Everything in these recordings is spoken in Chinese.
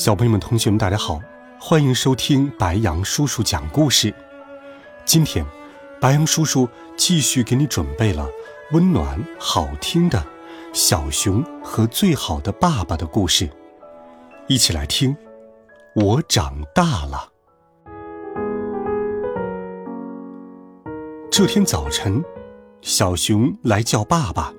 小朋友们、同学们，大家好，欢迎收听白羊叔叔讲故事。今天，白羊叔叔继续给你准备了温暖好听的小熊和最好的爸爸的故事，一起来听。我长大了。这天早晨，小熊来叫爸爸：“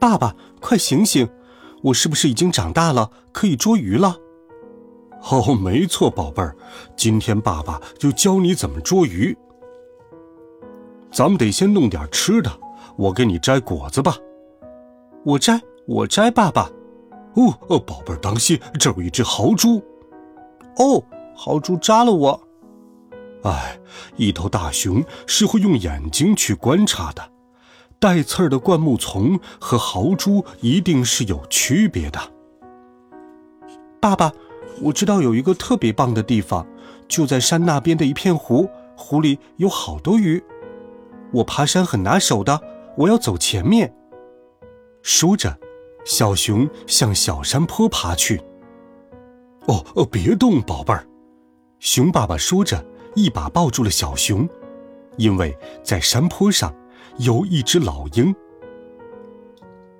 爸爸，快醒醒！”我是不是已经长大了，可以捉鱼了？哦，没错，宝贝儿，今天爸爸就教你怎么捉鱼。咱们得先弄点吃的，我给你摘果子吧。我摘，我摘，爸爸。哦哦，宝贝儿，当心，这有一只豪猪。哦，豪猪扎了我。哎，一头大熊是会用眼睛去观察的。带刺儿的灌木丛和豪猪一定是有区别的。爸爸，我知道有一个特别棒的地方，就在山那边的一片湖，湖里有好多鱼。我爬山很拿手的，我要走前面。说着，小熊向小山坡爬去。哦哦，别动，宝贝儿！熊爸爸说着，一把抱住了小熊，因为在山坡上。有一只老鹰。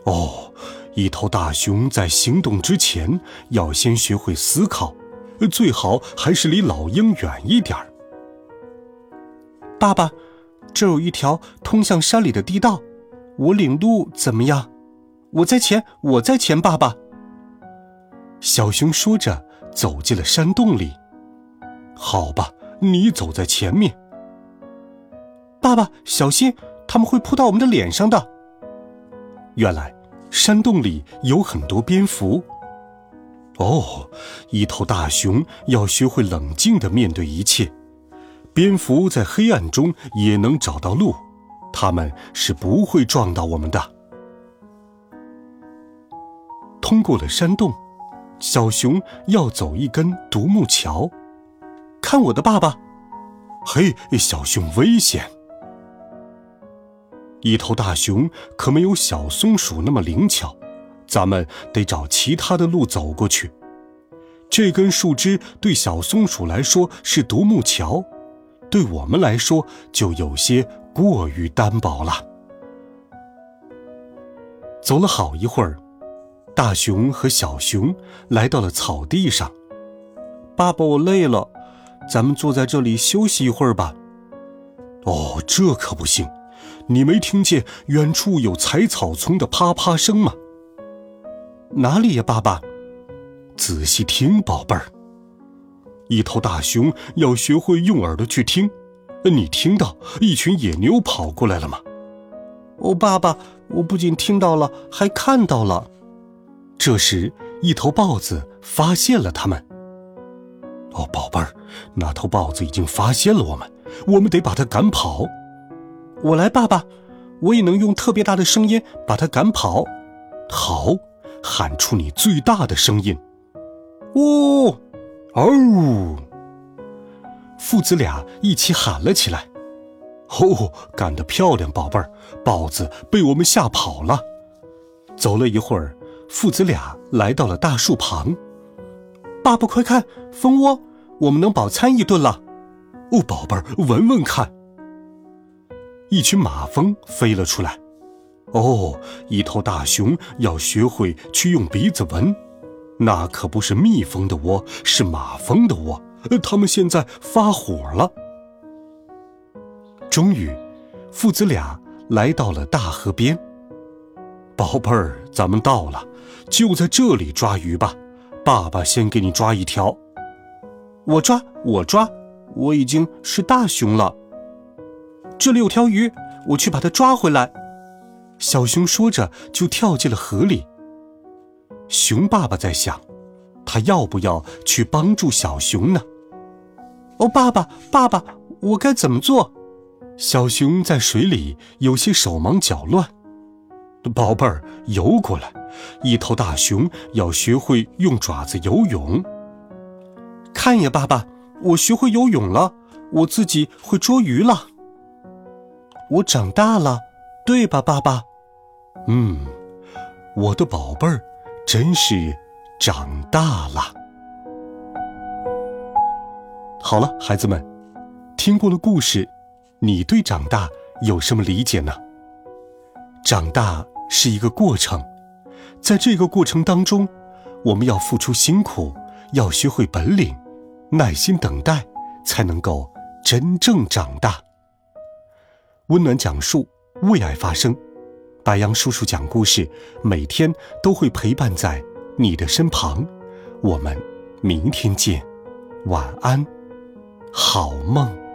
哦，一头大熊在行动之前要先学会思考，最好还是离老鹰远一点儿。爸爸，这有一条通向山里的地道，我领路怎么样？我在前，我在前。爸爸，小熊说着走进了山洞里。好吧，你走在前面。爸爸，小心！他们会扑到我们的脸上的。原来，山洞里有很多蝙蝠。哦，一头大熊要学会冷静的面对一切。蝙蝠在黑暗中也能找到路，它们是不会撞到我们的。通过了山洞，小熊要走一根独木桥。看我的，爸爸！嘿，小熊危险！一头大熊可没有小松鼠那么灵巧，咱们得找其他的路走过去。这根树枝对小松鼠来说是独木桥，对我们来说就有些过于单薄了。走了好一会儿，大熊和小熊来到了草地上。爸爸，我累了，咱们坐在这里休息一会儿吧。哦，这可不行。你没听见远处有踩草丛的啪啪声吗？哪里呀，爸爸？仔细听，宝贝儿。一头大熊要学会用耳朵去听。你听到一群野牛跑过来了吗？哦，爸爸，我不仅听到了，还看到了。这时，一头豹子发现了他们。哦，宝贝儿，那头豹子已经发现了我们，我们得把它赶跑。我来，爸爸，我也能用特别大的声音把它赶跑。好，喊出你最大的声音。哦，哦！父子俩一起喊了起来。哦，干得漂亮，宝贝儿！豹子被我们吓跑了。走了一会儿，父子俩来到了大树旁。爸爸，快看，蜂窝，我们能饱餐一顿了。哦，宝贝儿，闻闻看。一群马蜂飞了出来，哦，一头大熊要学会去用鼻子闻，那可不是蜜蜂的窝，是马蜂的窝。他们现在发火了。终于，父子俩来到了大河边。宝贝儿，咱们到了，就在这里抓鱼吧。爸爸先给你抓一条。我抓，我抓，我已经是大熊了。这里有条鱼，我去把它抓回来。小熊说着，就跳进了河里。熊爸爸在想：“他要不要去帮助小熊呢？哦，爸爸，爸爸，我该怎么做？小熊在水里有些手忙脚乱。宝贝儿，游过来！一头大熊要学会用爪子游泳。看呀，爸爸，我学会游泳了，我自己会捉鱼了。我长大了，对吧，爸爸？嗯，我的宝贝儿，真是长大了。好了，孩子们，听过了故事，你对长大有什么理解呢？长大是一个过程，在这个过程当中，我们要付出辛苦，要学会本领，耐心等待，才能够真正长大。温暖讲述，为爱发声，白杨叔叔讲故事，每天都会陪伴在你的身旁。我们明天见，晚安。好梦。